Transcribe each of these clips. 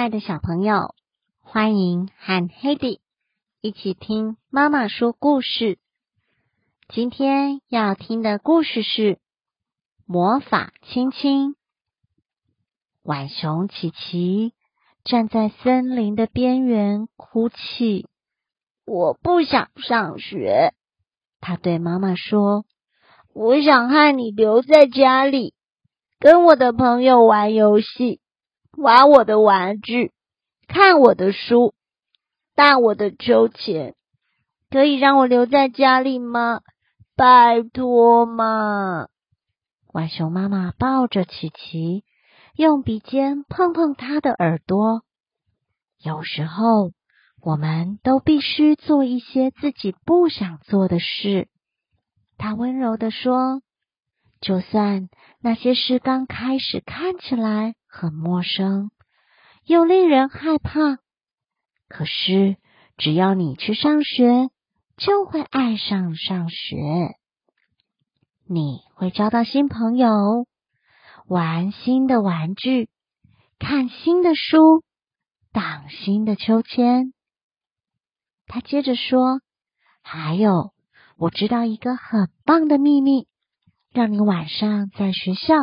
亲爱的小朋友，欢迎和 Hedy 一起听妈妈说故事。今天要听的故事是《魔法亲亲》。浣熊琪琪站在森林的边缘哭泣，我不想上学。他对妈妈说：“我想和你留在家里，跟我的朋友玩游戏。”玩我的玩具，看我的书，荡我的秋千，可以让我留在家里吗？拜托嘛！浣熊妈妈抱着琪琪，用鼻尖碰碰他的耳朵。有时候，我们都必须做一些自己不想做的事。他温柔的说：“就算那些事刚开始看起来……”很陌生，又令人害怕。可是，只要你去上学，就会爱上上学。你会交到新朋友，玩新的玩具，看新的书，荡新的秋千。他接着说：“还有，我知道一个很棒的秘密，让你晚上在学校。”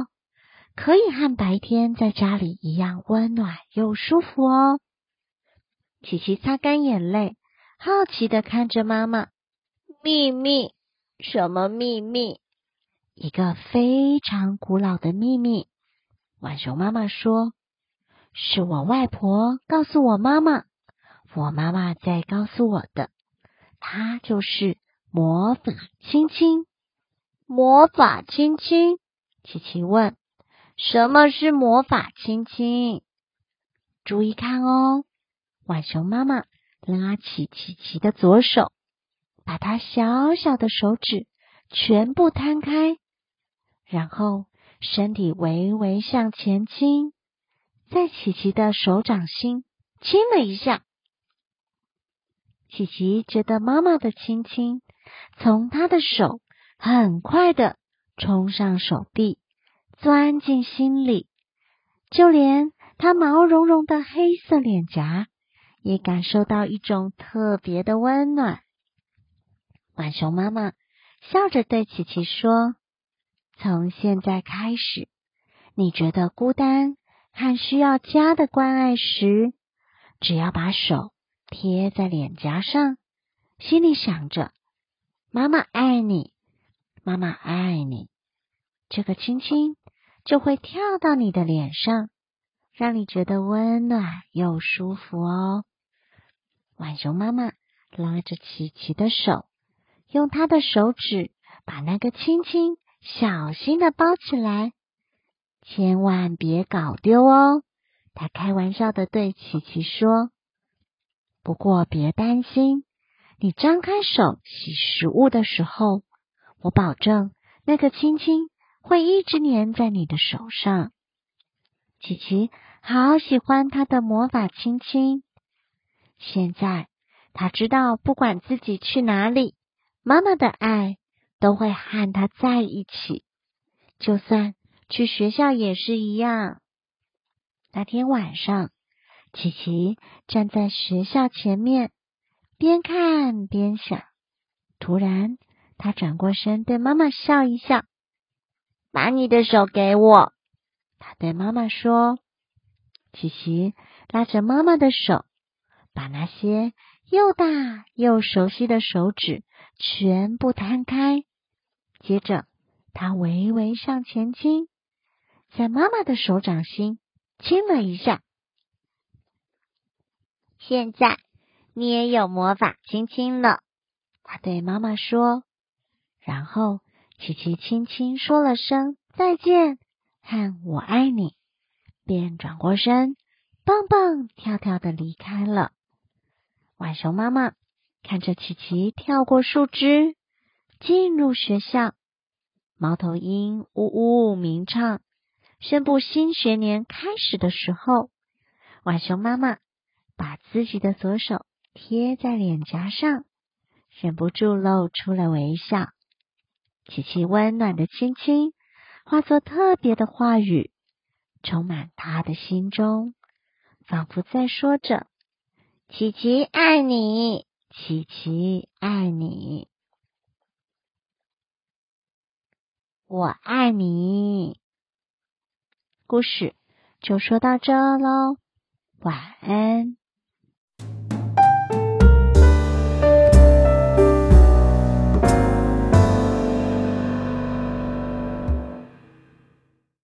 可以和白天在家里一样温暖又舒服哦。琪琪擦干眼泪，好奇的看着妈妈。秘密？什么秘密？一个非常古老的秘密。浣熊妈妈说：“是我外婆告诉我妈妈，我妈妈再告诉我的。她就是魔法亲亲。”魔法亲亲？琪琪问。什么是魔法亲亲？注意看哦！浣熊妈妈拉起琪琪的左手，把它小小的手指全部摊开，然后身体微微向前倾，在琪琪的手掌心亲了一下。琪琪觉得妈妈的亲亲从她的手很快的冲上手臂。钻进心里，就连它毛茸茸的黑色脸颊也感受到一种特别的温暖。浣熊妈妈笑着对琪琪说：“从现在开始，你觉得孤单和需要家的关爱时，只要把手贴在脸颊上，心里想着‘妈妈爱你，妈妈爱你’，这个亲亲。”就会跳到你的脸上，让你觉得温暖又舒服哦。浣熊妈妈拉着琪琪的手，用她的手指把那个亲亲小心的包起来，千万别搞丢哦。她开玩笑的对琪琪说：“不过别担心，你张开手洗食物的时候，我保证那个亲亲。”会一直粘在你的手上，琪琪好喜欢他的魔法亲亲。现在他知道，不管自己去哪里，妈妈的爱都会和他在一起。就算去学校也是一样。那天晚上，琪琪站在学校前面，边看边想。突然，他转过身对妈妈笑一笑。把你的手给我，他对妈妈说。琪琪拉着妈妈的手，把那些又大又熟悉的手指全部摊开。接着，他微微向前倾，在妈妈的手掌心亲了一下。现在你也有魔法亲亲了，他对妈妈说。然后。琪琪轻轻说了声再见和我爱你，便转过身，蹦蹦跳跳的离开了。浣熊妈妈看着琪琪跳过树枝，进入学校。猫头鹰呜呜鸣唱，宣布新学年开始的时候，浣熊妈妈把自己的左手贴在脸颊上，忍不住露出了微笑。琪琪温暖的亲亲，化作特别的话语，充满他的心中。仿佛在说着：“琪琪爱你，琪琪爱你，我爱你。”故事就说到这喽，晚安。